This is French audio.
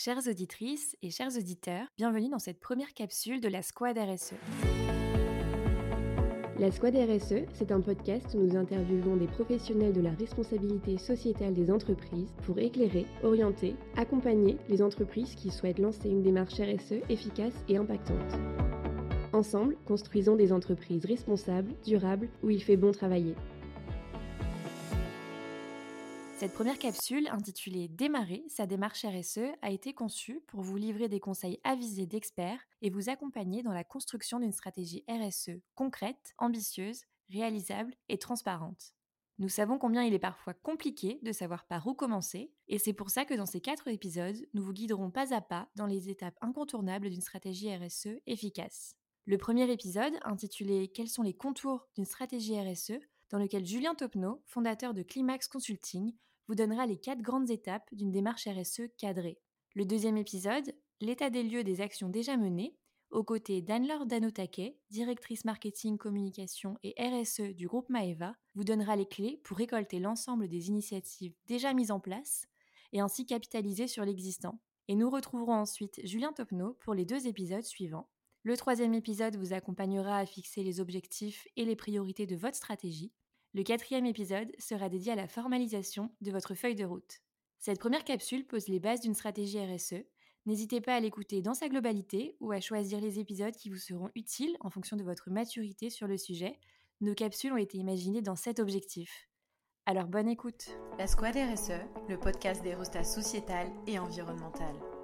Chères auditrices et chers auditeurs, bienvenue dans cette première capsule de la Squad RSE. La Squad RSE, c'est un podcast où nous interviewons des professionnels de la responsabilité sociétale des entreprises pour éclairer, orienter, accompagner les entreprises qui souhaitent lancer une démarche RSE efficace et impactante. Ensemble, construisons des entreprises responsables, durables, où il fait bon travailler. Cette première capsule, intitulée Démarrer sa démarche RSE, a été conçue pour vous livrer des conseils avisés d'experts et vous accompagner dans la construction d'une stratégie RSE concrète, ambitieuse, réalisable et transparente. Nous savons combien il est parfois compliqué de savoir par où commencer, et c'est pour ça que dans ces quatre épisodes, nous vous guiderons pas à pas dans les étapes incontournables d'une stratégie RSE efficace. Le premier épisode, intitulé Quels sont les contours d'une stratégie RSE, dans lequel Julien Topneau, fondateur de Climax Consulting, vous donnera les quatre grandes étapes d'une démarche RSE cadrée. Le deuxième épisode, l'état des lieux des actions déjà menées, aux côtés d'Anne-Laure Danotake, directrice marketing, communication et RSE du groupe Maeva, vous donnera les clés pour récolter l'ensemble des initiatives déjà mises en place et ainsi capitaliser sur l'existant. Et nous retrouverons ensuite Julien Topneau pour les deux épisodes suivants. Le troisième épisode vous accompagnera à fixer les objectifs et les priorités de votre stratégie. Le quatrième épisode sera dédié à la formalisation de votre feuille de route. Cette première capsule pose les bases d'une stratégie RSE. N'hésitez pas à l'écouter dans sa globalité ou à choisir les épisodes qui vous seront utiles en fonction de votre maturité sur le sujet. Nos capsules ont été imaginées dans cet objectif. Alors bonne écoute La Squad RSE, le podcast des rostas sociétales et environnementales.